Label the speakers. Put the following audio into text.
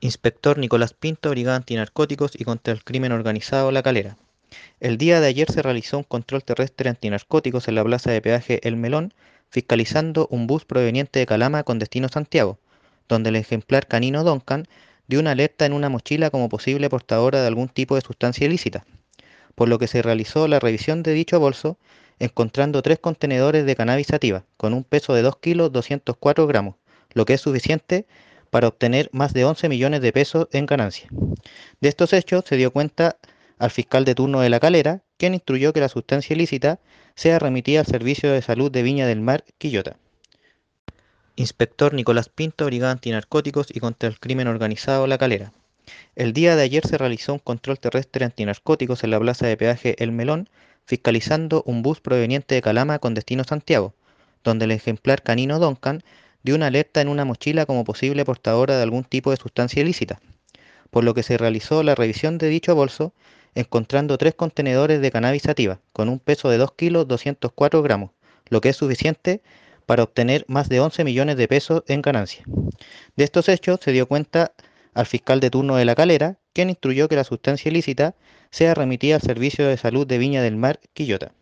Speaker 1: Inspector Nicolás Pinto, Brigada Antinarcóticos y contra el Crimen Organizado La Calera. El día de ayer se realizó un control terrestre antinarcóticos en la plaza de peaje El Melón, fiscalizando un bus proveniente de Calama con destino Santiago, donde el ejemplar canino Duncan dio una alerta en una mochila como posible portadora de algún tipo de sustancia ilícita, por lo que se realizó la revisión de dicho bolso, encontrando tres contenedores de cannabis sativa con un peso de 2 kilos 204 gramos, lo que es suficiente para obtener más de 11 millones de pesos en ganancia. De estos hechos se dio cuenta al fiscal de turno de la calera, quien instruyó que la sustancia ilícita sea remitida al Servicio de Salud de Viña del Mar, Quillota. Inspector Nicolás Pinto, Brigada Antinarcóticos y contra el Crimen Organizado La Calera. El día de ayer se realizó un control terrestre antinarcóticos en la plaza de peaje El Melón, fiscalizando un bus proveniente de Calama con destino Santiago, donde el ejemplar canino Duncan dio una alerta en una mochila como posible portadora de algún tipo de sustancia ilícita, por lo que se realizó la revisión de dicho bolso, encontrando tres contenedores de cannabis sativa con un peso de 2 kilos 204 gramos, lo que es suficiente para obtener más de 11 millones de pesos en ganancia. De estos hechos se dio cuenta al fiscal de turno de la calera, quien instruyó que la sustancia ilícita sea remitida al Servicio de Salud de Viña del Mar, Quillota.